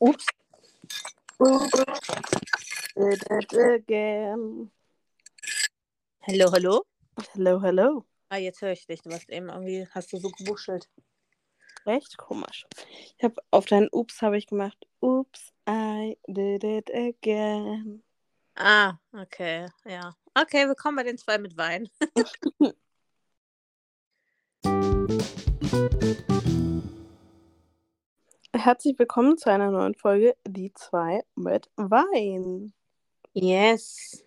Oops. Did it again. Hallo, hallo. Hello, hello. Ah, jetzt höre ich dich. Du warst eben irgendwie, hast du so gewuschelt. Recht komisch. Ich habe auf deinen Oops habe ich gemacht. Oops, I did it again. Ah, okay, ja. Okay, willkommen bei den zwei mit Wein. Herzlich willkommen zu einer neuen Folge Die zwei mit Wein. Yes.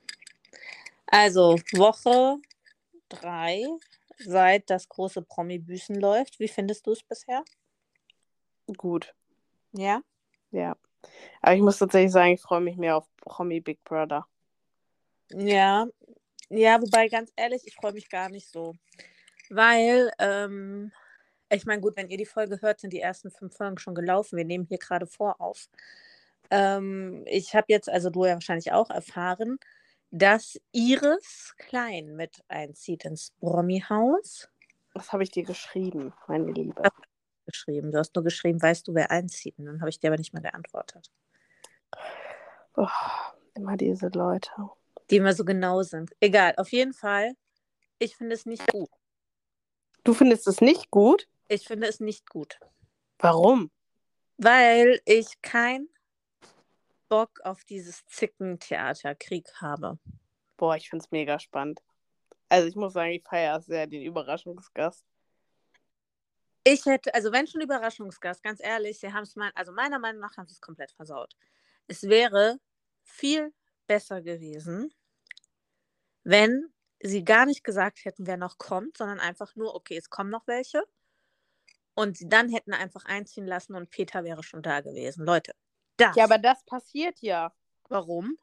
Also, Woche drei, seit das große Promi-Büßen läuft. Wie findest du es bisher? Gut, Ja? ja. Aber ich muss tatsächlich sagen, ich freue mich mehr auf Promi Big Brother. Ja. Ja, wobei, ganz ehrlich, ich freue mich gar nicht so. Weil, ähm, ich meine, gut, wenn ihr die Folge hört, sind die ersten fünf Folgen schon gelaufen. Wir nehmen hier gerade vor auf. Ähm, ich habe jetzt, also du ja wahrscheinlich auch erfahren, dass Iris Klein mit einzieht ins Promi-Haus. Was habe ich dir geschrieben, meine Liebe? Geschrieben. Du hast nur geschrieben, weißt du, wer einzieht? Und dann habe ich dir aber nicht mehr geantwortet. Oh, immer diese Leute. Die immer so genau sind. Egal, auf jeden Fall. Ich finde es nicht gut. Du findest es nicht gut? Ich finde es nicht gut. Warum? Weil ich keinen Bock auf dieses Zickentheaterkrieg habe. Boah, ich finde es mega spannend. Also ich muss sagen, ich feiere sehr den Überraschungsgast. Ich hätte, also wenn schon Überraschungsgast, ganz ehrlich, sie haben es mal, also meiner Meinung nach haben sie es komplett versaut. Es wäre viel besser gewesen, wenn sie gar nicht gesagt hätten, wer noch kommt, sondern einfach nur, okay, es kommen noch welche. Und sie dann hätten einfach einziehen lassen und Peter wäre schon da gewesen. Leute, das. Ja, aber das passiert ja, warum?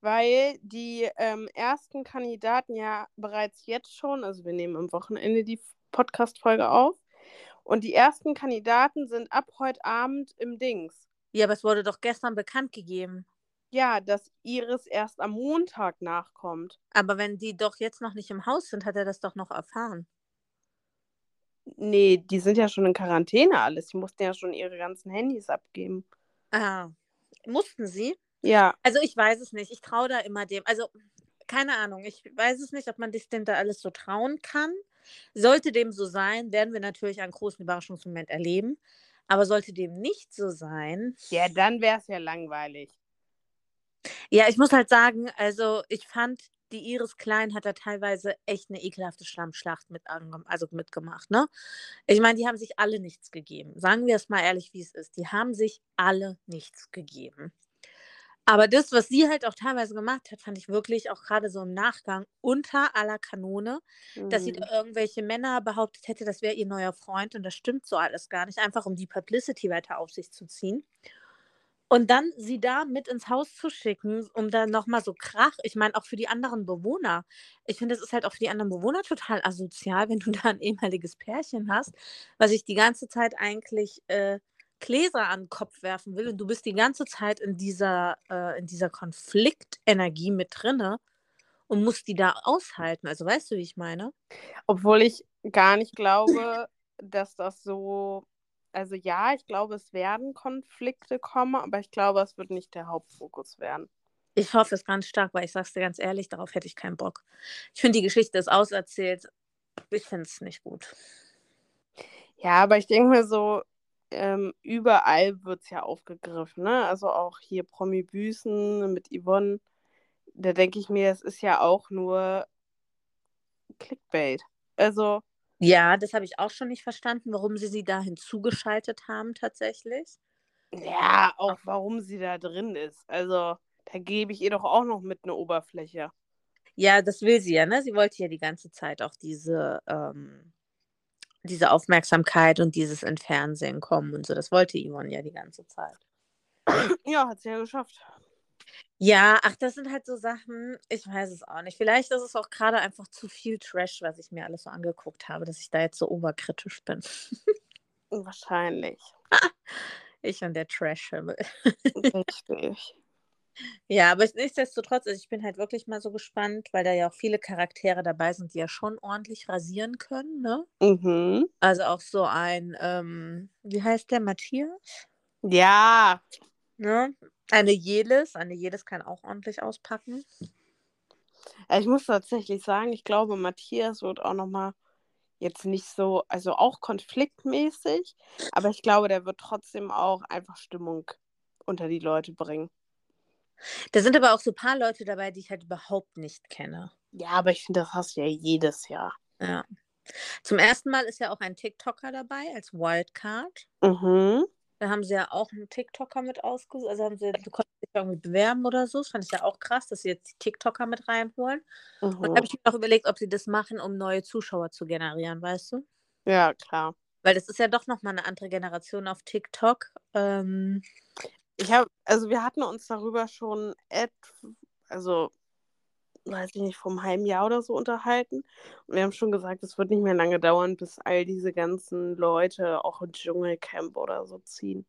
weil die ähm, ersten Kandidaten ja bereits jetzt schon, also wir nehmen am Wochenende die Podcast-Folge auf, und die ersten Kandidaten sind ab heute Abend im Dings. Ja, aber es wurde doch gestern bekannt gegeben. Ja, dass Iris erst am Montag nachkommt. Aber wenn die doch jetzt noch nicht im Haus sind, hat er das doch noch erfahren. Nee, die sind ja schon in Quarantäne alles. Die mussten ja schon ihre ganzen Handys abgeben. Ah, mussten sie? Ja, Also ich weiß es nicht. Ich traue da immer dem. Also keine Ahnung. Ich weiß es nicht, ob man sich denn da alles so trauen kann. Sollte dem so sein, werden wir natürlich einen großen Überraschungsmoment erleben. Aber sollte dem nicht so sein, ja, dann wäre es ja langweilig. ja, ich muss halt sagen, also ich fand, die Iris Klein hat da teilweise echt eine ekelhafte Schlammschlacht mit also mitgemacht, ne? Ich meine, die haben sich alle nichts gegeben. Sagen wir es mal ehrlich, wie es ist. Die haben sich alle nichts gegeben. Aber das, was sie halt auch teilweise gemacht hat, fand ich wirklich auch gerade so im Nachgang unter aller Kanone, dass sie Mhm. da irgendwelche Männer behauptet hätte, das wäre ihr neuer Freund und das stimmt so alles gar nicht, einfach um die Publicity weiter auf sich zu ziehen. Und dann sie da mit ins Haus zu schicken, um dann nochmal so Krach, ich meine auch für die anderen Bewohner. Ich finde, es ist halt auch für die anderen Bewohner total asozial, wenn du da ein ehemaliges Pärchen hast, was sich die ganze Zeit eigentlich äh, Gläser an den Kopf werfen will und du bist die ganze Zeit in dieser, äh, in dieser Konfliktenergie mit drinne und musst die da aushalten. Also weißt du, wie ich meine? Obwohl ich gar nicht glaube, dass das so. Also ja, ich glaube, es werden Konflikte kommen, aber ich glaube, es wird nicht der Hauptfokus werden. Ich hoffe es ganz stark, weil ich sag's dir ganz ehrlich, darauf hätte ich keinen Bock. Ich finde, die Geschichte ist auserzählt. Ich finde es nicht gut. Ja, aber ich denke mir so, ähm, überall wird es ja aufgegriffen, ne? Also auch hier Promi Büßen mit Yvonne. Da denke ich mir, es ist ja auch nur Clickbait. Also, Ja, das habe ich auch schon nicht verstanden, warum sie sie da hinzugeschaltet haben tatsächlich. ja, auch warum sie da drin ist. Also, da gebe ich ihr doch auch noch mit eine Oberfläche. Ja, das will sie ja, ne? Sie wollte ja die ganze Zeit auch diese, ähm, diese Aufmerksamkeit und dieses in Fernsehen kommen und so. Das wollte Yvonne ja die ganze Zeit. Ja, hat sie ja geschafft. Ja, ach, das sind halt so Sachen, ich weiß es auch nicht. Vielleicht ist es auch gerade einfach zu viel Trash, was ich mir alles so angeguckt habe, dass ich da jetzt so oberkritisch bin. Wahrscheinlich. Ich und der Trash-Himmel. Richtig. Ja, aber nichtsdestotrotz, also ich bin halt wirklich mal so gespannt, weil da ja auch viele Charaktere dabei sind, die ja schon ordentlich rasieren können, ne? Mhm. Also auch so ein, ähm, wie heißt der, Matthias? Ja, Ne? Eine Jelis, eine Jelis kann auch ordentlich auspacken. Ich muss tatsächlich sagen, ich glaube, Matthias wird auch nochmal jetzt nicht so, also auch konfliktmäßig, aber ich glaube, der wird trotzdem auch einfach Stimmung unter die Leute bringen. Da sind aber auch so ein paar Leute dabei, die ich halt überhaupt nicht kenne. Ja, aber ich finde, das hast du ja jedes Jahr. Ja. Zum ersten Mal ist ja auch ein TikToker dabei als Wildcard. Mhm. Da haben sie ja auch einen TikToker mit ausgesucht. Also haben sie, du konntest dich irgendwie bewerben oder so. Das fand ich ja auch krass, dass sie jetzt die TikToker mit reinholen. Mhm. Und da habe ich mir auch überlegt, ob sie das machen, um neue Zuschauer zu generieren, weißt du? Ja, klar. Weil das ist ja doch nochmal eine andere Generation auf TikTok. Ähm, ich habe, also wir hatten uns darüber schon, also weiß ich nicht, vom halben Jahr oder so unterhalten. Und wir haben schon gesagt, es wird nicht mehr lange dauern, bis all diese ganzen Leute auch ins Dschungelcamp oder so ziehen.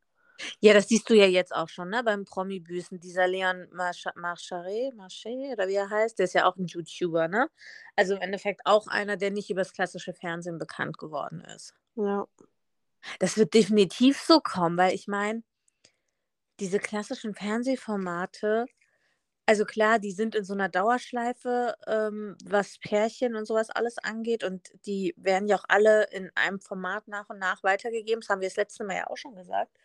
Ja, das siehst du ja jetzt auch schon, ne? Beim Promi-Büßen. Dieser Leon Marchare, Marché, oder wie er heißt, der ist ja auch ein YouTuber, ne? Also im Endeffekt auch einer, der nicht übers klassische Fernsehen bekannt geworden ist. Ja. Das wird definitiv so kommen, weil ich meine, diese klassischen Fernsehformate, also klar, die sind in so einer Dauerschleife, ähm, was Pärchen und sowas alles angeht. Und die werden ja auch alle in einem Format nach und nach weitergegeben. Das haben wir das letzte Mal ja auch schon gesagt.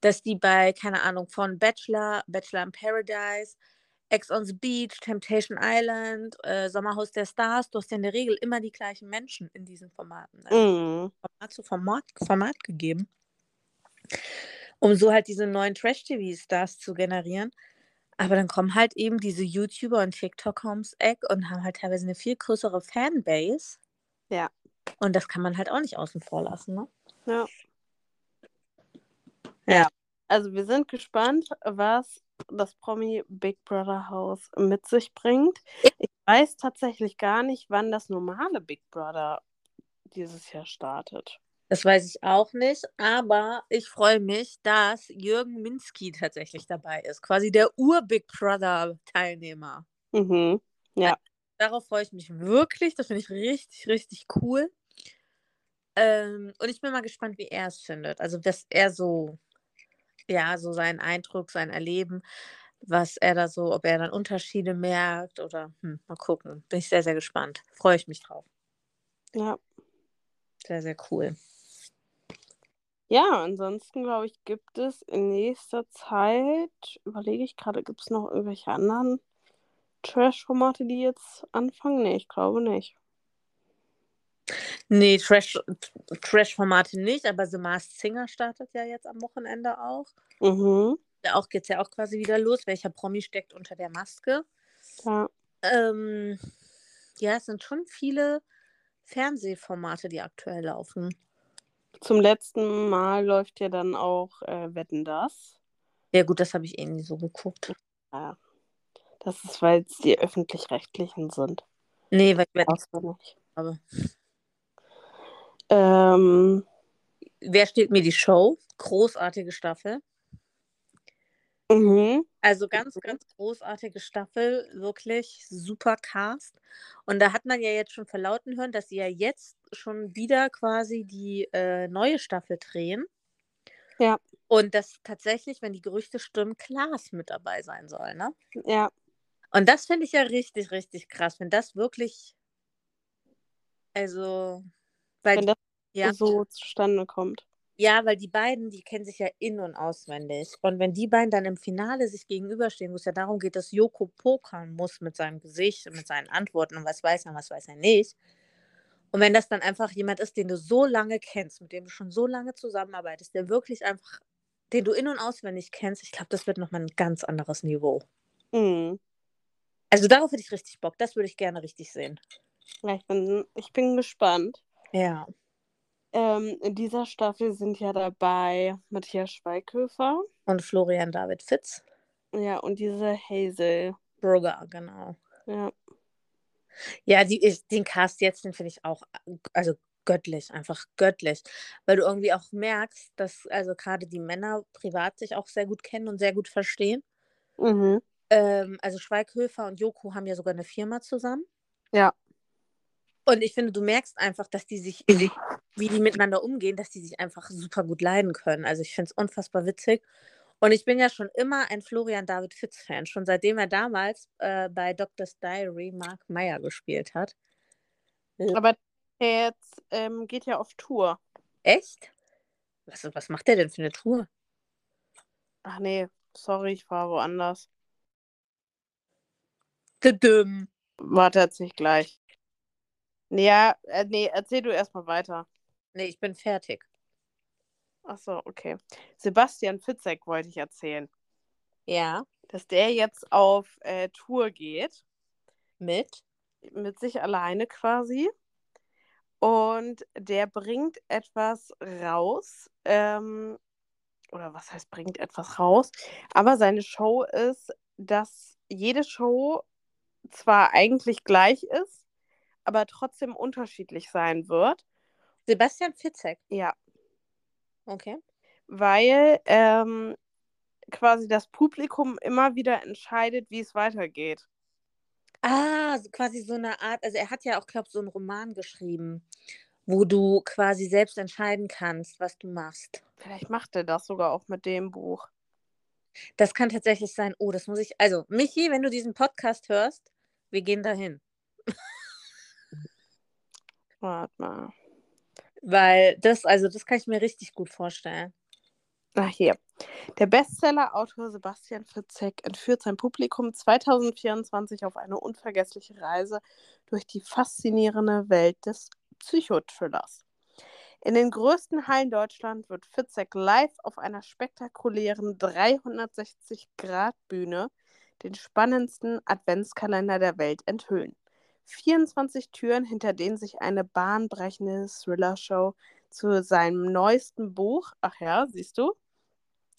Dass die bei, keine Ahnung, von Bachelor, Bachelor in Paradise, Ex on the Beach, Temptation Island, äh, Sommerhaus der Stars, du hast ja in der Regel immer die gleichen Menschen in diesen Formaten. Ne? Mhm. Format zu Format, Format gegeben. Um so halt diese neuen Trash-TV-Stars zu generieren. Aber dann kommen halt eben diese YouTuber und TikToker ums Eck und haben halt teilweise eine viel größere Fanbase. Ja. Und das kann man halt auch nicht außen vor lassen, ne? Ja. Ja. Also wir sind gespannt, was das Promi Big Brother Haus mit sich bringt. Ich weiß tatsächlich gar nicht, wann das normale Big Brother dieses Jahr startet. Das weiß ich auch nicht, aber ich freue mich, dass Jürgen Minsky tatsächlich dabei ist. Quasi der Ur-Big Brother-Teilnehmer. Mhm. Ja. Also, darauf freue ich mich wirklich. Das finde ich richtig, richtig cool. Ähm, und ich bin mal gespannt, wie er es findet. Also, dass er so, ja, so seinen Eindruck, sein Erleben, was er da so, ob er dann Unterschiede merkt oder hm, mal gucken. Bin ich sehr, sehr gespannt. Freue ich mich drauf. Ja. Sehr, sehr cool. Ja, ansonsten glaube ich, gibt es in nächster Zeit, überlege ich gerade, gibt es noch irgendwelche anderen Trash-Formate, die jetzt anfangen? Nee, ich glaube nicht. Nee, Trash, Trash-Formate nicht, aber The Masked Singer startet ja jetzt am Wochenende auch. Mhm. Da auch geht es ja auch quasi wieder los. Welcher Promi steckt unter der Maske? Ja. Ähm, ja, es sind schon viele Fernsehformate, die aktuell laufen. Zum letzten Mal läuft ja dann auch äh, Wetten das. Ja, gut, das habe ich eh nie so geguckt. Ja. Das ist, weil es die öffentlich-rechtlichen sind. Nee, weil ich Wetten nicht. habe. Ähm, Wer steht mir die Show? Großartige Staffel. Mhm. Also ganz, ganz großartige Staffel, wirklich super Cast. Und da hat man ja jetzt schon verlauten hören, dass sie ja jetzt schon wieder quasi die äh, neue Staffel drehen. Ja. Und dass tatsächlich, wenn die Gerüchte stimmen, Klaas mit dabei sein soll, ne? Ja. Und das finde ich ja richtig, richtig krass, wenn das wirklich, also, weil, wenn das ja. so zustande kommt. Ja, weil die beiden, die kennen sich ja in- und auswendig. Und wenn die beiden dann im Finale sich gegenüberstehen, wo es ja darum geht, dass Joko pokern muss mit seinem Gesicht und mit seinen Antworten und was weiß er, was weiß er nicht. Und wenn das dann einfach jemand ist, den du so lange kennst, mit dem du schon so lange zusammenarbeitest, der wirklich einfach, den du in- und auswendig kennst, ich glaube, das wird nochmal ein ganz anderes Niveau. Mhm. Also darauf hätte ich richtig Bock. Das würde ich gerne richtig sehen. Ja, ich bin, ich bin gespannt. Ja. Ähm, in dieser Staffel sind ja dabei Matthias Schweighöfer. Und Florian David Fitz. Ja, und diese Hazel. Brugger, genau. Ja. Ja, die, ich, den Cast jetzt, den finde ich auch, also göttlich, einfach göttlich. Weil du irgendwie auch merkst, dass also gerade die Männer privat sich auch sehr gut kennen und sehr gut verstehen. Mhm. Ähm, also Schweighöfer und Joko haben ja sogar eine Firma zusammen. Ja. Und ich finde, du merkst einfach, dass die sich, wie die miteinander umgehen, dass die sich einfach super gut leiden können. Also ich finde es unfassbar witzig. Und ich bin ja schon immer ein Florian David Fitz-Fan, schon seitdem er damals äh, bei Doctor's Diary Mark Meyer gespielt hat. Aber der jetzt ähm, geht ja auf Tour. Echt? Was, was macht der denn für eine Tour? Ach nee, sorry, ich war woanders. Düdüm. Warte, erzähl ich gleich. Ja, äh, nee, erzähl du erstmal weiter. Nee, ich bin fertig. Ach so, okay. Sebastian Fitzek wollte ich erzählen. Ja. Dass der jetzt auf äh, Tour geht. Mit? Mit sich alleine quasi. Und der bringt etwas raus. Ähm, oder was heißt, bringt etwas raus? Aber seine Show ist, dass jede Show zwar eigentlich gleich ist, aber trotzdem unterschiedlich sein wird. Sebastian Fitzek? Ja. Okay. Weil ähm, quasi das Publikum immer wieder entscheidet, wie es weitergeht. Ah, quasi so eine Art, also er hat ja auch, glaube ich, so einen Roman geschrieben, wo du quasi selbst entscheiden kannst, was du machst. Vielleicht macht er das sogar auch mit dem Buch. Das kann tatsächlich sein. Oh, das muss ich. Also, Michi, wenn du diesen Podcast hörst, wir gehen dahin. Warte mal. Weil das, also das kann ich mir richtig gut vorstellen. Ach, hier. Der Bestseller-Autor Sebastian Fitzek entführt sein Publikum 2024 auf eine unvergessliche Reise durch die faszinierende Welt des Psychothrillers. In den größten Hallen Deutschlands wird Fitzek live auf einer spektakulären 360-Grad-Bühne den spannendsten Adventskalender der Welt enthüllen. 24 Türen, hinter denen sich eine bahnbrechende Thriller-Show zu seinem neuesten Buch, ach ja, siehst du,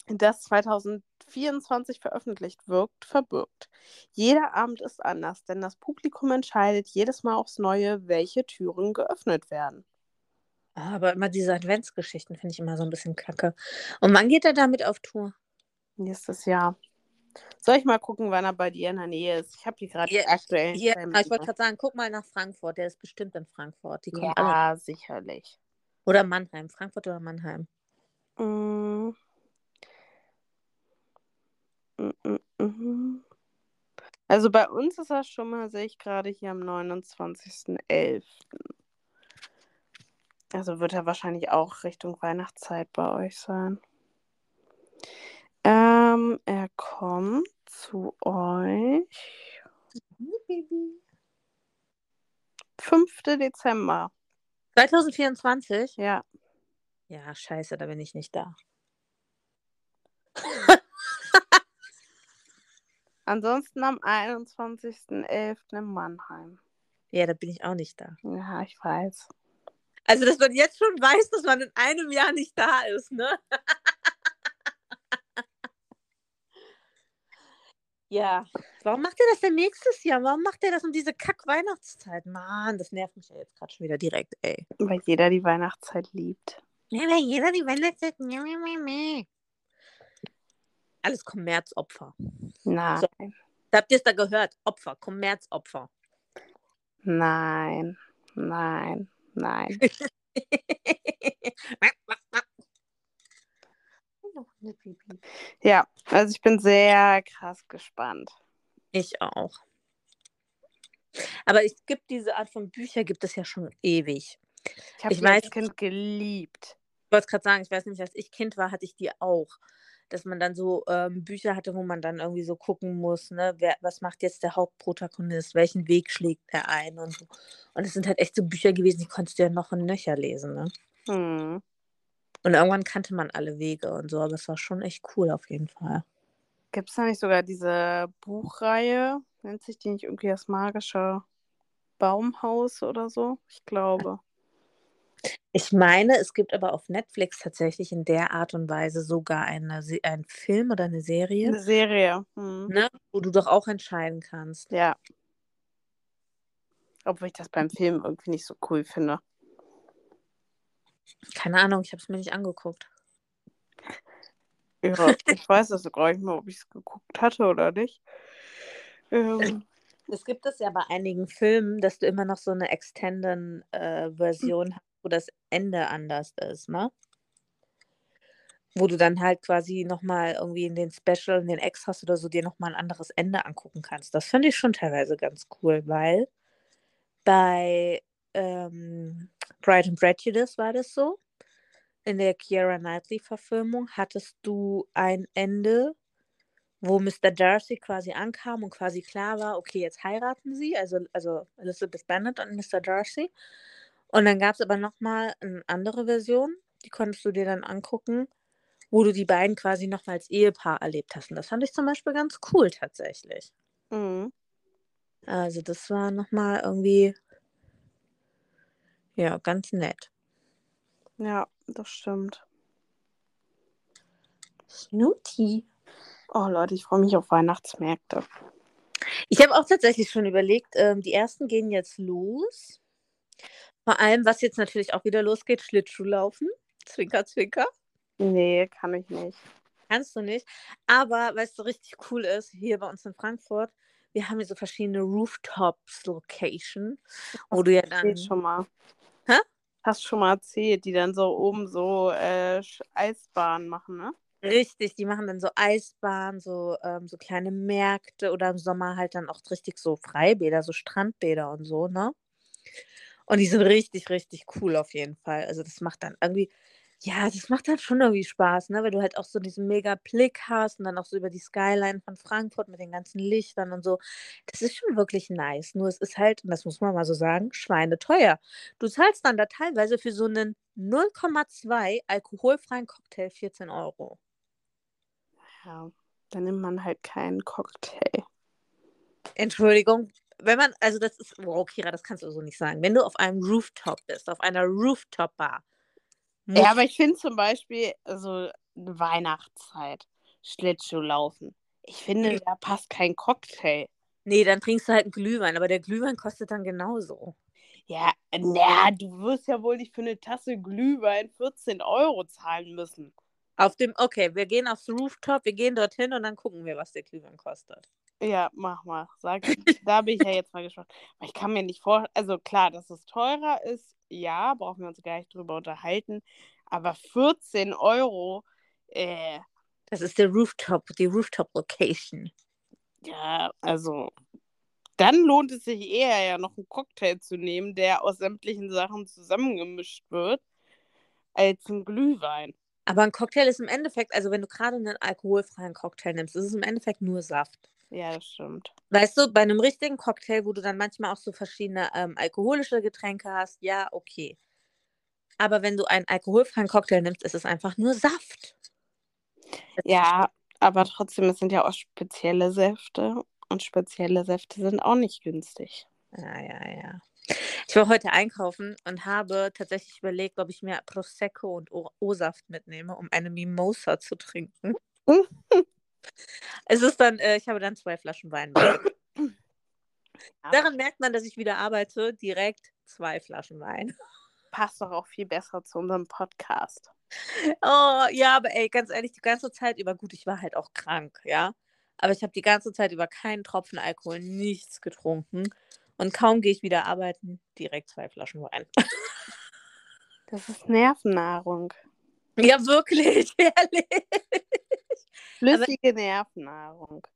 das 2024 veröffentlicht wirkt, verbirgt. Jeder Abend ist anders, denn das Publikum entscheidet jedes Mal aufs Neue, welche Türen geöffnet werden. Aber immer diese Adventsgeschichten finde ich immer so ein bisschen kacke. Und wann geht er damit auf Tour? Nächstes Jahr. Soll ich mal gucken, wann er bei dir in der Nähe ist? Ich habe die gerade Ja, aktuell. Ja, ich wollte gerade sagen, guck mal nach Frankfurt. Der ist bestimmt in Frankfurt. Die kommen alle. Ja, sicherlich. Oder Mannheim. Frankfurt oder Mannheim. Mm. Mm, mm, mm. Also bei uns ist das schon mal, sehe ich gerade hier am 29.11. Also wird er wahrscheinlich auch Richtung Weihnachtszeit bei euch sein. Ähm, er kommt zu euch 5. Dezember. 2024? Ja. Ja, scheiße, da bin ich nicht da. Ansonsten am 21.11. in Mannheim. Ja, da bin ich auch nicht da. Ja, ich weiß. Also, dass man jetzt schon weiß, dass man in einem Jahr nicht da ist, ne? ja. Warum macht er das denn nächstes Jahr? Warum macht er das um diese Kack-Weihnachtszeit? Mann, das nervt mich ja jetzt gerade schon wieder direkt, ey. Weil jeder die Weihnachtszeit liebt. Ja, weil jeder die Weihnachtszeit. Alles Kommerzopfer. Nein. So. Habt ihr es da gehört? Opfer, Kommerzopfer. Nein. Nein. Nein. Ja, also ich bin sehr krass gespannt. Ich auch. Aber es gibt diese Art von Bücher, gibt es ja schon ewig. Ich habe Ich die als Kind geliebt. Ich wollte gerade sagen, ich weiß nicht, als ich Kind war, hatte ich die auch. Dass man dann so ähm, Bücher hatte, wo man dann irgendwie so gucken muss, ne, wer, was macht jetzt der Hauptprotagonist, welchen Weg schlägt er ein und so. Und es sind halt echt so Bücher gewesen, die konntest du ja noch und nöcher lesen, ne? Hm. Und irgendwann kannte man alle Wege und so, aber es war schon echt cool auf jeden Fall. Gibt es da nicht sogar diese Buchreihe? Nennt sich die nicht irgendwie das magische Baumhaus oder so? Ich glaube. Ich meine, es gibt aber auf Netflix tatsächlich in der Art und Weise sogar eine, einen Film oder eine Serie, Eine Serie. Hm. ne, wo du doch auch entscheiden kannst. Ja. Obwohl ich das beim Film irgendwie nicht so cool finde. Keine Ahnung, ich habe es mir nicht angeguckt. Ja, ich weiß das gar nicht mehr, ob ich es geguckt hatte oder nicht. Ähm, Es gibt es ja bei einigen Filmen, dass du immer noch so eine Extended-Version hast, wo das Ende anders ist, ne? wo du dann halt quasi nochmal irgendwie in den Special, in den Extras oder so dir nochmal ein anderes Ende angucken kannst. Das fand ich schon teilweise ganz cool, weil bei ähm, Pride and Prejudice war das so. In der Keira Knightley-Verfilmung hattest du ein Ende, wo Mr. Darcy quasi ankam und quasi klar war, okay, jetzt heiraten sie, also, also Elizabeth Bennet und Mr. Darcy. Und dann gab es aber nochmal eine andere Version, die konntest du dir dann angucken, wo du die beiden quasi nochmal als Ehepaar erlebt hast. Und das fand ich zum Beispiel ganz cool tatsächlich. Mhm. Also das war nochmal irgendwie, ja, ganz nett. Ja, das stimmt. Snooty. Oh Leute, ich freue mich auf Weihnachtsmärkte. Ich habe auch tatsächlich schon überlegt, ähm, die ersten gehen jetzt los. Vor allem, was jetzt natürlich auch wieder losgeht, Schlittschuhlaufen. Zwinker, zwinker. Nee, kann ich nicht. Kannst du nicht. Aber, weißt du, richtig cool ist, hier bei uns in Frankfurt, wir haben hier so verschiedene Rooftops-Location, wo du ja dann. Schon mal. Hä? Hast schon mal erzählt, die dann so oben so äh, Eisbahnen machen, ne? Richtig, die machen dann so Eisbahnen, so, ähm, so kleine Märkte oder im Sommer halt dann auch richtig so Freibäder, so Strandbäder und so, ne? Und die sind richtig, richtig cool auf jeden Fall. Also das macht dann irgendwie, ja, das macht dann schon irgendwie Spaß, ne? Weil du halt auch so diesen mega Blick hast und dann auch so über die Skyline von Frankfurt mit den ganzen Lichtern und so. Das ist schon wirklich nice. Nur es ist halt, und das muss man mal so sagen, schweineteuer. Du zahlst dann da teilweise für so einen 0,2 alkoholfreien Cocktail 14 Euro. Ja, dann nimmt man halt keinen Cocktail. Entschuldigung, wenn man, also das ist, wow, Kira, das kannst du so nicht sagen. Wenn du auf einem Rooftop bist, auf einer Rooftop-Bar, Ja, aber ich finde zum Beispiel so Weihnachtszeit, Schlittschuhlaufen. Ich finde, da passt kein Cocktail. nee, dann trinkst du halt einen Glühwein, aber der Glühwein kostet dann genauso. Ja, na, du wirst ja wohl nicht für eine Tasse Glühwein 14 Euro zahlen müssen. Auf dem, okay, wir gehen aufs Rooftop, wir gehen dorthin und dann gucken wir, was der Glühwein kostet. Ja, mach mal. Sag, da bin ich ja jetzt mal gespannt. Ich kann mir nicht vor, also klar, dass es teurer ist, ja, brauchen wir uns gar nicht drüber unterhalten. Aber 14 Euro, äh, Das ist der Rooftop, die Rooftop-Location. ja, also dann lohnt es sich eher ja noch einen Cocktail zu nehmen, der aus sämtlichen Sachen zusammengemischt wird, als ein Glühwein. Aber ein Cocktail ist im Endeffekt, also wenn du gerade einen alkoholfreien Cocktail nimmst, ist es im Endeffekt nur Saft. Ja, das stimmt. Weißt du, bei einem richtigen Cocktail, wo du dann manchmal auch so verschiedene ähm, alkoholische Getränke hast, ja, okay. Aber wenn du einen alkoholfreien Cocktail nimmst, ist es einfach nur Saft. Ja, aber trotzdem, es sind ja auch spezielle Säfte und spezielle Säfte sind auch nicht günstig. Ja, ja, ja. Ich war heute einkaufen und habe tatsächlich überlegt, ob ich mir Prosecco und O-Saft mitnehme, um eine Mimosa zu trinken. es ist dann, äh, ich habe dann zwei Flaschen Wein. Daran merkt man, dass ich wieder arbeite, direkt zwei Flaschen Wein. Passt doch auch viel besser zu unserem Podcast. Oh, ja, aber ey, ganz ehrlich, die ganze Zeit über, gut, ich war halt auch krank, ja. Aber ich habe die ganze Zeit über keinen Tropfen Alkohol, nichts getrunken. Und kaum gehe ich wieder arbeiten, direkt zwei Flaschen Wein. Das ist Nervennahrung. Ja, wirklich, ehrlich. Flüssige Nervennahrung.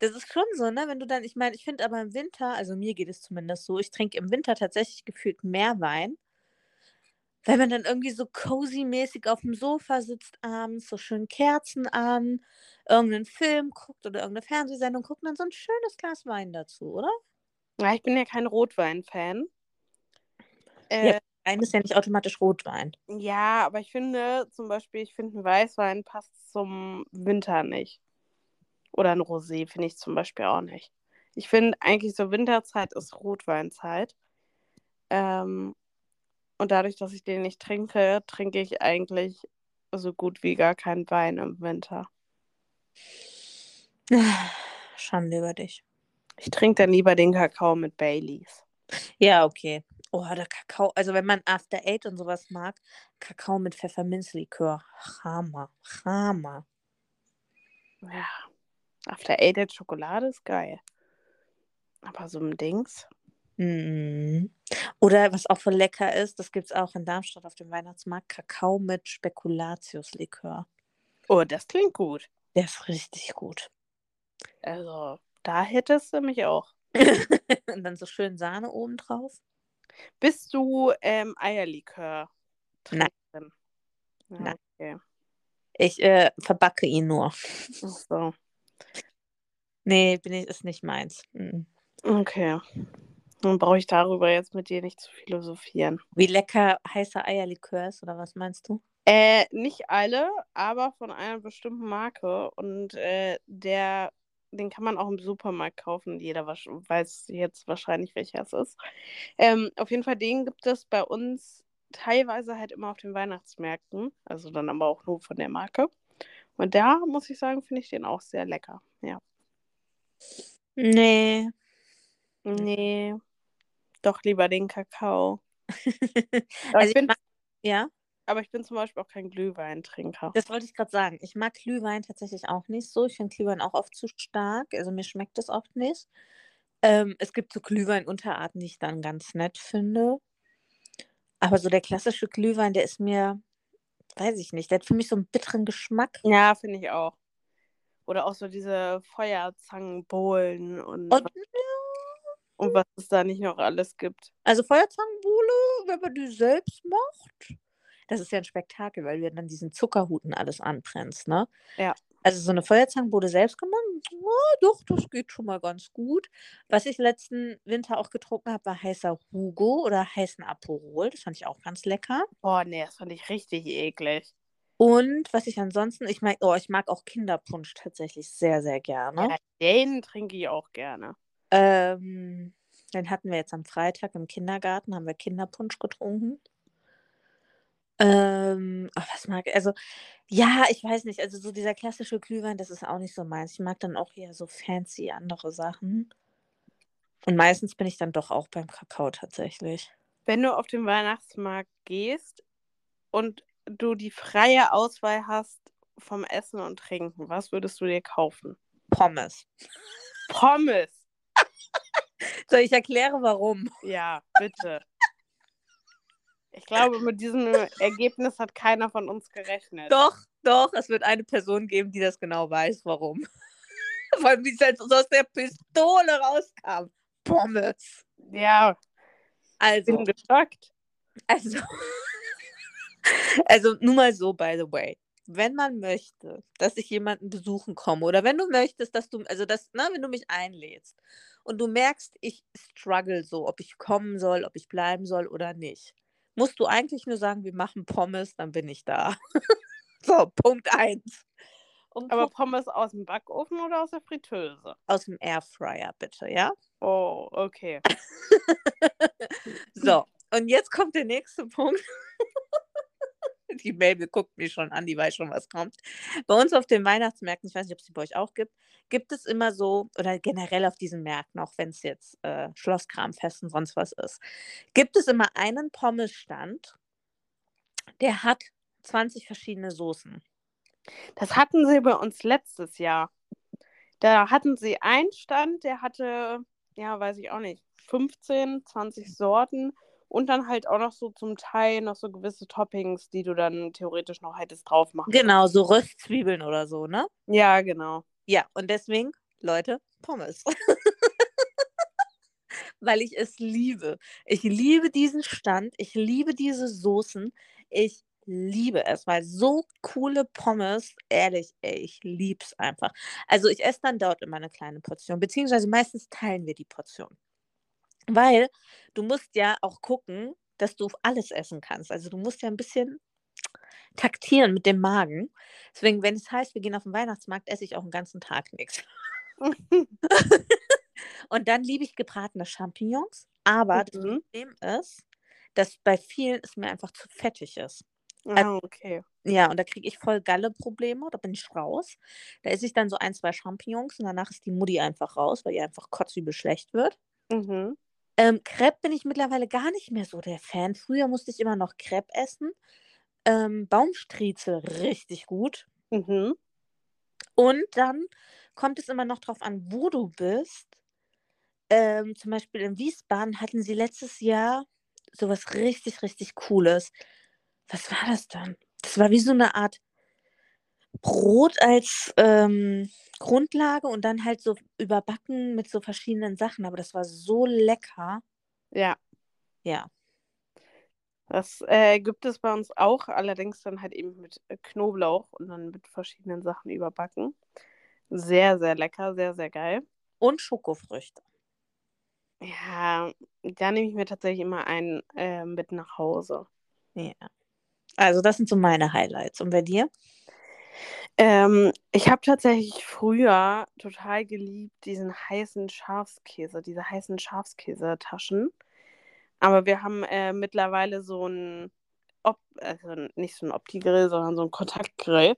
Das ist schon so, ne? Wenn du dann, ich meine, ich finde aber im Winter, also mir geht es zumindest so, ich trinke im Winter tatsächlich gefühlt mehr Wein. Weil man dann irgendwie so cozy-mäßig auf dem Sofa sitzt abends, so schön Kerzen an, irgendeinen Film guckt oder irgendeine Fernsehsendung guckt dann so ein schönes Glas Wein dazu, oder? Ja, ich bin ja kein Rotwein-Fan. Ja. Wein ist ja nicht automatisch Rotwein. ja, aber ich finde zum Beispiel, ich finde ein Weißwein passt zum Winter nicht. Oder ein Rosé finde ich zum Beispiel auch nicht. Ich finde eigentlich so Winterzeit ist Rotweinzeit. Ähm, und dadurch, dass ich den nicht trinke, trinke ich eigentlich so gut wie gar keinen Wein im Winter. Schande über dich. Ich trinke dann lieber den Kakao mit Baileys. Ja, okay. Oh, der Kakao, also wenn man After Eight und sowas mag, Kakao mit Pfefferminzlikör. Hammer, Hammer. Ja. After Eight Schokolade ist geil. Aber so ein Dings. Mhm. Oder was auch voll lecker ist, das gibt es auch in Darmstadt auf dem Weihnachtsmarkt, Kakao mit Spekulatiuslikör. Oh, das klingt gut. Der ist richtig gut. Also, da hättest du mich auch. Und dann so schön Sahne oben drauf. Bist du ähm, Eierlikör? Nein. Ja, Nein. Okay. Ich äh, verbacke ihn nur. Ach so. Nee, bin ich, ist nicht meins. Mhm. Okay. Dann brauche ich darüber jetzt mit dir nicht zu philosophieren. Wie lecker heißer Eierlikör ist, oder was meinst du? Äh, nicht alle, aber von einer bestimmten Marke. Und äh, der, den kann man auch im Supermarkt kaufen. Jeder weiß jetzt wahrscheinlich, welcher es ist. Ähm, auf jeden Fall, den gibt es bei uns teilweise halt immer auf den Weihnachtsmärkten. Also dann aber auch nur von der Marke. Und da muss ich sagen, finde ich den auch sehr lecker. Ja. Nee. Nee, doch lieber den Kakao. Also ich ich ja, aber ich bin zum Beispiel auch kein Glühweintrinker. das wollte ich gerade sagen. Ich mag Glühwein tatsächlich auch nicht so. Ich finde Glühwein auch oft zu stark. Also mir schmeckt das oft nicht. Ähm, es gibt so Glühwein-Unterarten, die ich dann ganz nett finde. Aber so der klassische Glühwein, der ist mir, weiß ich nicht, der hat für mich so einen bitteren Geschmack. Ja, finde ich auch. Oder auch so diese Feuerzangenbowlen und, Und und was es da nicht noch alles gibt. also Feuerzangenbowle, wenn man die selbst macht, das ist ja ein Spektakel, weil du dann diesen Zuckerhuten alles anbrennst, ne? Ja. Also so eine Feuerzangenbowle selbst gemacht, ja, doch, das geht schon mal ganz gut. Was ich letzten Winter auch getrunken habe, war heißer Hugo oder heißen Aperol. Das fand ich auch ganz lecker. Boah, nee, das fand ich richtig eklig. Und was ich ansonsten, ich mag, oh, ich mag auch Kinderpunsch tatsächlich sehr, sehr gerne. Ja, den trinke ich auch gerne. Ähm, den hatten wir jetzt am Freitag im Kindergarten, haben wir Kinderpunsch getrunken. Ähm, ach, was mag, also, ja, ich weiß nicht, also so dieser klassische Glühwein, das ist auch nicht so meins. Ich mag dann auch eher so fancy andere Sachen. Und meistens bin ich dann doch auch beim Kakao tatsächlich. Wenn du auf den Weihnachtsmarkt gehst und du die freie Auswahl hast vom Essen und Trinken, was würdest du dir kaufen? Pommes. Pommes. So, ich erkläre warum. Ja, bitte. Ich glaube, mit diesem Ergebnis hat keiner von uns gerechnet. Doch, doch, es wird eine Person geben, die das genau weiß, warum. Vor allem, wie es so aus der Pistole rauskam. Pommes. Ja, Also, bin geschockt. also, also nur mal so, by the way. Wenn man möchte, dass ich jemanden besuchen komme oder wenn du möchtest, dass du, also das, ne, wenn du mich einlädst und du merkst, ich struggle so, ob ich kommen soll, ob ich bleiben soll oder nicht, musst du eigentlich nur sagen, wir machen Pommes, dann bin ich da. so, Punkt eins. Und Aber Punkt Pommes aus dem Backofen oder aus der Fritteuse? aus dem Airfryer, bitte, ja? Oh, okay. So, und jetzt kommt der nächste Punkt. Die Mabel guckt mich schon an, die weiß schon, was kommt. Bei uns auf den Weihnachtsmärkten, ich weiß nicht, ob es die bei euch auch gibt, gibt es immer so, oder generell auf diesen Märkten, auch wenn es jetzt äh, Schlosskramfest und sonst was ist, gibt es immer einen Pommesstand, der hat 20 verschiedene Soßen. Das hatten sie bei uns letztes Jahr. Da hatten sie einen Stand, der hatte, ja, weiß ich auch nicht, 15, 20 Sorten und dann halt auch noch so zum Teil noch so gewisse Toppings, die du dann theoretisch noch hättest drauf machen. Genau, so Röstzwiebeln oder so, ne? Ja, genau. Ja, und deswegen, Leute, Pommes. Weil ich es liebe. Ich liebe diesen Stand. Ich liebe diese Soßen. Ich liebe es, weil so coole Pommes, ehrlich, ey, ich liebe es einfach. Also ich esse dann dort immer eine kleine Portion, beziehungsweise meistens teilen wir die Portion. Weil du musst ja auch gucken, dass du alles essen kannst. Also du musst ja ein bisschen taktieren mit dem Magen. Deswegen, wenn es heißt, wir gehen auf den Weihnachtsmarkt, esse ich auch einen ganzen Tag nichts. Und dann liebe ich gebratene Champignons, aber das Mhm. Problem ist, dass bei vielen es mir einfach zu fettig ist. Ah, okay. Ja, und da kriege ich voll Galle-Probleme, da bin ich raus. Da esse ich dann so ein, zwei Champignons und danach ist die Mutti einfach raus, weil ihr einfach kotzübel schlecht wird. Mhm. Ähm, Crepe bin ich mittlerweile gar nicht mehr so der Fan. Früher musste ich immer noch Crepe essen. Ähm, Baumstriezel richtig gut. Mhm. Und dann kommt es immer noch drauf an, wo du bist. Ähm, zum Beispiel in Wiesbaden hatten sie letztes Jahr sowas richtig, richtig Cooles. Was war das dann? Das war wie so eine Art Brot als ähm, Grundlage und dann halt so überbacken mit so verschiedenen Sachen. Aber das war so lecker. Ja, Ja. das äh, gibt es bei uns auch, allerdings dann halt eben mit äh, Knoblauch und dann mit verschiedenen Sachen überbacken. Sehr, sehr lecker, sehr, sehr geil. Und Schokofrüchte. Ja, da nehme ich mir tatsächlich immer einen äh, mit nach Hause. Ja. Also das sind so meine Highlights. Und bei dir? Ähm, ich habe tatsächlich früher total geliebt diesen heißen Schafskäse, diese heißen Schafskäsetaschen. Aber wir haben äh, mittlerweile so ein, Op also nicht so ein Opti-Grill, sondern so ein Kontaktgrill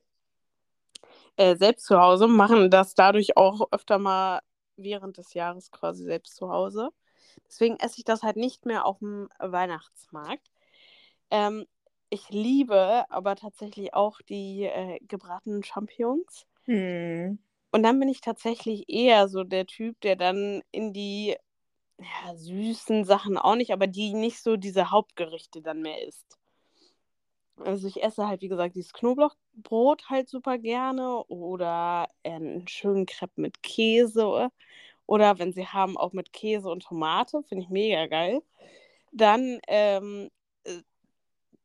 äh, selbst zu Hause, machen das dadurch auch öfter mal während des Jahres quasi selbst zu Hause. Deswegen esse ich das halt nicht mehr auf dem Weihnachtsmarkt. Ähm, ich liebe aber tatsächlich auch die äh, gebratenen Champignons. Hm. Und dann bin ich tatsächlich eher so der Typ, der dann in die ja, süßen Sachen auch nicht, aber die nicht so diese Hauptgerichte dann mehr isst. Also ich esse halt, wie gesagt, dieses Knoblauchbrot halt super gerne oder einen schönen Crepe mit Käse oder wenn sie haben, auch mit Käse und Tomate, finde ich mega geil. Dann ähm, äh,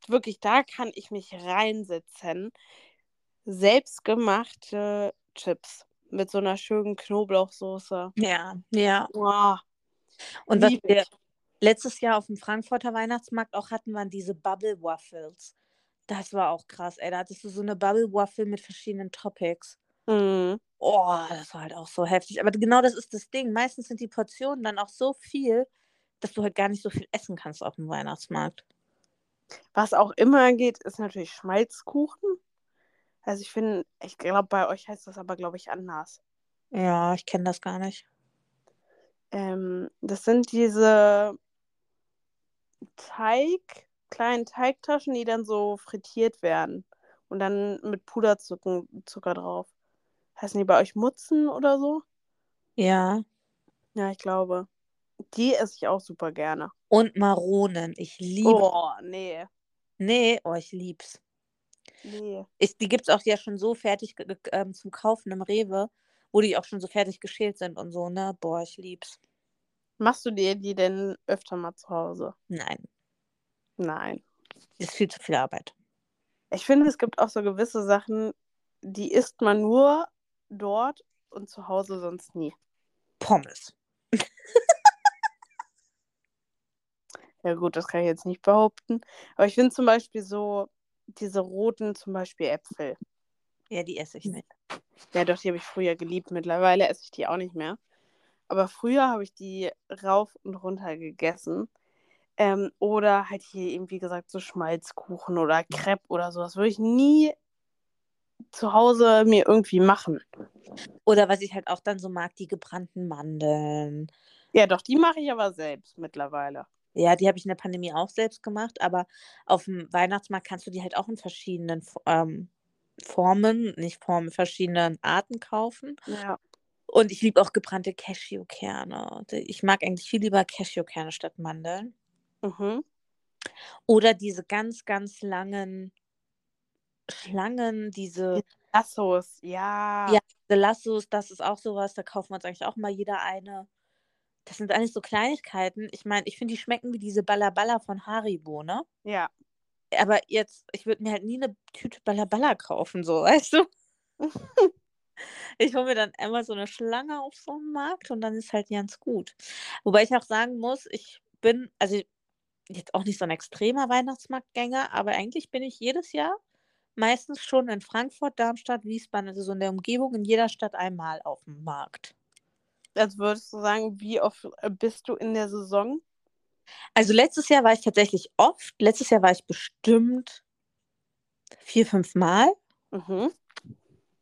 wirklich, da kann ich mich reinsetzen. Selbstgemachte Chips mit so einer schönen Knoblauchsoße. Ja, ja. Wow, Und was wir letztes Jahr auf dem Frankfurter Weihnachtsmarkt auch hatten, waren diese Bubble Waffles. Das war auch krass, ey. Da hattest du so eine Bubble Waffle mit verschiedenen Topics. Mhm. Oh, das war halt auch so heftig. Aber genau das ist das Ding. Meistens sind die Portionen dann auch so viel, dass du halt gar nicht so viel essen kannst auf dem Weihnachtsmarkt. Was auch immer geht, ist natürlich Schmalzkuchen. Also ich finde, ich glaube, bei euch heißt das aber, glaube ich, anders. Ja, ich kenne das gar nicht. Ähm, das sind diese Teig, kleinen Teigtaschen, die dann so frittiert werden. Und dann mit Puderzucker Zucker drauf. Heißen die bei euch Mutzen oder so? Ja. Ja, ich glaube. Die esse ich auch super gerne. Und Maronen. Ich liebe. Oh, nee. Nee, oh, ich lieb's. Nee. Ich, die gibt's auch ja schon so fertig ähm, zum Kaufen im Rewe, wo die auch schon so fertig geschält sind und so, ne? Boah, ich lieb's. Machst du dir die denn öfter mal zu Hause? Nein, Nein. ist viel zu viel Arbeit. Ich finde, es gibt auch so gewisse Sachen, die isst man nur dort und zu Hause sonst nie. Pommes. Ja gut, das kann ich jetzt nicht behaupten. Aber ich finde zum Beispiel so diese roten, zum Beispiel Äpfel. Ja, die esse ich nicht. Ja, doch, die habe ich früher geliebt. Mittlerweile esse ich die auch nicht mehr. Aber früher habe ich die rauf und runter gegessen. Ähm, oder halt hier eben, wie gesagt, so Schmalzkuchen oder Crepe oder sowas. Würde ich nie zu Hause mir irgendwie machen. Oder was ich halt auch dann so mag, die gebrannten Mandeln. Ja, doch, die mache ich aber selbst mittlerweile. Ja, die habe ich in der Pandemie auch selbst gemacht, aber auf dem Weihnachtsmarkt kannst du die halt auch in verschiedenen ähm, Formen, nicht Formen, verschiedenen Arten kaufen. Ja. Und ich liebe auch gebrannte Cashewkerne. Ich mag eigentlich viel lieber Cashewkerne statt Mandeln. Mhm. Oder diese ganz, ganz langen Schlangen, diese Lassos, ja. Ja. diese Lassos, das ist auch sowas, da kaufen wir uns eigentlich auch mal jeder eine. Das sind eigentlich so Kleinigkeiten. Ich meine, ich finde, die schmecken wie diese Balla von Haribo, ne? Ja. Aber jetzt, ich würde mir halt nie eine Tüte Balla kaufen, so, weißt du? Ich hole mir dann einmal so eine Schlange auf so einem Markt und dann ist halt ganz gut. Wobei ich auch sagen muss, ich bin, also jetzt auch nicht so ein extremer Weihnachtsmarktgänger, aber eigentlich bin ich jedes Jahr meistens schon in Frankfurt, Darmstadt, Wiesbaden, also so in der Umgebung, in jeder Stadt einmal auf dem Markt. Also würdest du sagen, wie oft äh, bist du in der Saison? Also letztes Jahr war ich tatsächlich oft. Letztes Jahr war ich bestimmt vier, fünf Mal. Mhm.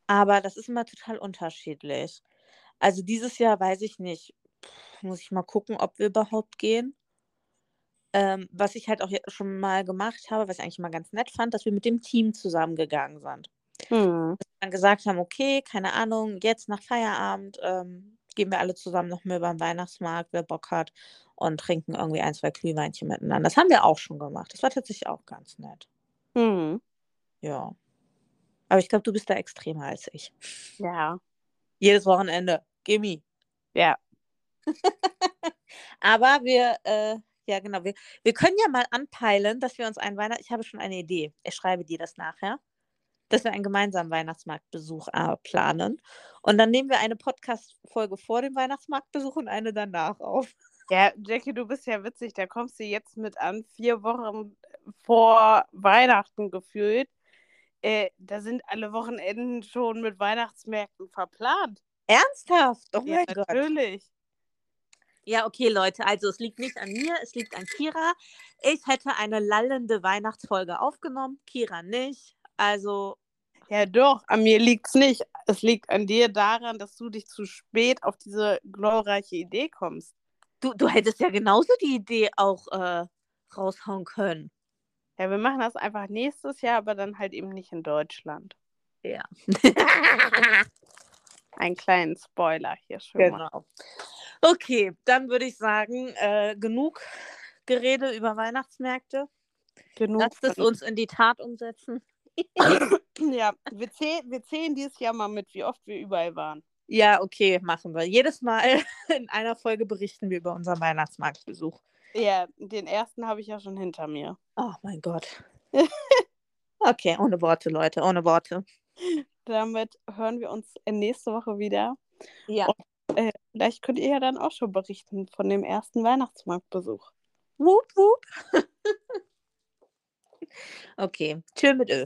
Aber das ist immer total unterschiedlich. Also dieses Jahr weiß ich nicht. Pff, Muss ich mal gucken, ob wir überhaupt gehen. Ähm, was ich halt auch schon mal gemacht habe, was ich eigentlich mal ganz nett fand, dass wir mit dem Team zusammengegangen sind. Hm. Dann gesagt haben, okay, keine Ahnung, jetzt nach Feierabend ähm, gehen wir alle zusammen noch mal über den Weihnachtsmarkt, wer Bock hat, und trinken irgendwie ein, zwei Glühweinchen miteinander. Das haben wir auch schon gemacht. Das war tatsächlich auch ganz nett. Hm. Ja. Aber ich glaube, du bist da extremer als ich. Ja. Jedes Wochenende. Gimme. Ja. Aber wir, äh, ja genau, wir, wir können ja mal anpeilen, dass wir uns einen Weihnachts... Ich habe schon eine Idee. Ich schreibe dir das nachher. Dass wir einen gemeinsamen Weihnachtsmarktbesuch äh, planen. Und dann nehmen wir eine Podcast-Folge vor dem Weihnachtsmarktbesuch und eine danach auf. Ja, Jackie, du bist ja witzig. Da kommst du jetzt mit an, vier Wochen vor Weihnachten gefühlt. Äh, da sind alle Wochenenden schon mit Weihnachtsmärkten verplant. Ernsthaft? Oh Ja, mein Gott. natürlich. Ja, okay, Leute. Also es liegt nicht an mir, es liegt an Kira. Ich hätte eine lallende Weihnachtsfolge aufgenommen, Kira nicht. Also, Ja, doch, an mir liegt es nicht. Es liegt an dir daran, dass du dich zu spät auf diese glorreiche Idee kommst. du, du hättest ja genauso die Idee auch äh, raushauen können. Ja, wir machen das einfach nächstes Jahr, aber dann halt eben nicht in Deutschland. Ja. Einen kleinen Spoiler hier schon mal. genau. Okay, dann würde ich sagen, äh, genug Gerede über Weihnachtsmärkte. Genug. Lasst es uns in die Tat umsetzen. Ja, wir zählen, wir zählen dieses Jahr mal mit, wie oft wir überall waren. Ja, okay, machen wir. Jedes Mal in einer Folge berichten wir über unseren Weihnachtsmarktbesuch. Ja, den ersten habe ich ja schon hinter mir. Oh mein Gott. Okay, ohne Worte, Leute, ohne Worte. Damit hören wir uns nächste Woche wieder. Ja. Äh, vielleicht könnt ihr ja dann auch schon berichten von dem ersten Weihnachtsmarktbesuch. Wup, wup. okay, tschö mit Ö.